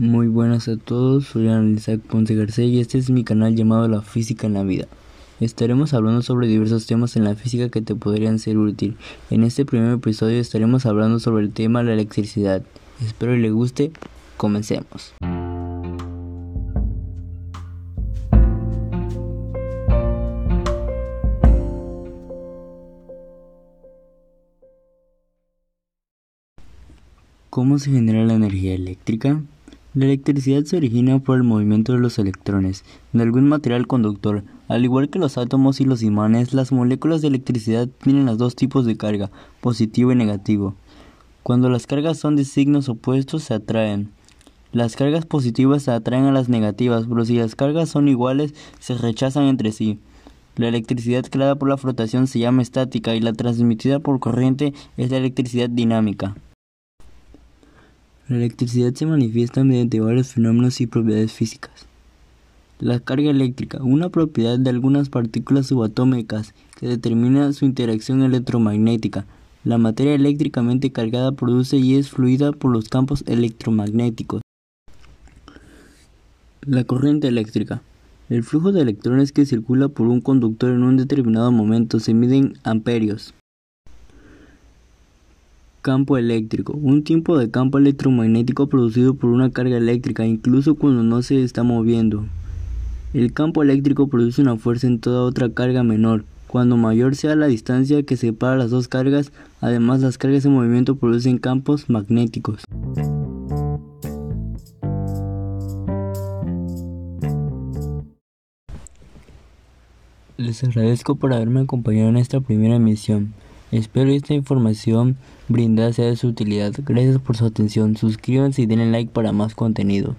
Muy buenas a todos, soy Isaac Ponce García y este es mi canal llamado La Física en la Vida. Estaremos hablando sobre diversos temas en la física que te podrían ser útil. En este primer episodio estaremos hablando sobre el tema de la electricidad. Espero que le guste. Comencemos. ¿Cómo se genera la energía eléctrica? La electricidad se origina por el movimiento de los electrones de algún material conductor. Al igual que los átomos y los imanes, las moléculas de electricidad tienen los dos tipos de carga, positivo y negativo. Cuando las cargas son de signos opuestos se atraen. Las cargas positivas se atraen a las negativas, pero si las cargas son iguales se rechazan entre sí. La electricidad creada por la flotación se llama estática y la transmitida por corriente es la electricidad dinámica. La electricidad se manifiesta mediante varios fenómenos y propiedades físicas. La carga eléctrica, una propiedad de algunas partículas subatómicas que determina su interacción electromagnética. La materia eléctricamente cargada produce y es fluida por los campos electromagnéticos. La corriente eléctrica. El flujo de electrones que circula por un conductor en un determinado momento se mide en amperios. Campo eléctrico. Un tipo de campo electromagnético producido por una carga eléctrica, incluso cuando no se está moviendo. El campo eléctrico produce una fuerza en toda otra carga menor. Cuando mayor sea la distancia que separa las dos cargas, además las cargas en movimiento producen campos magnéticos. Les agradezco por haberme acompañado en esta primera emisión. Espero esta información brindada sea de su utilidad. Gracias por su atención. Suscríbanse y denle like para más contenido.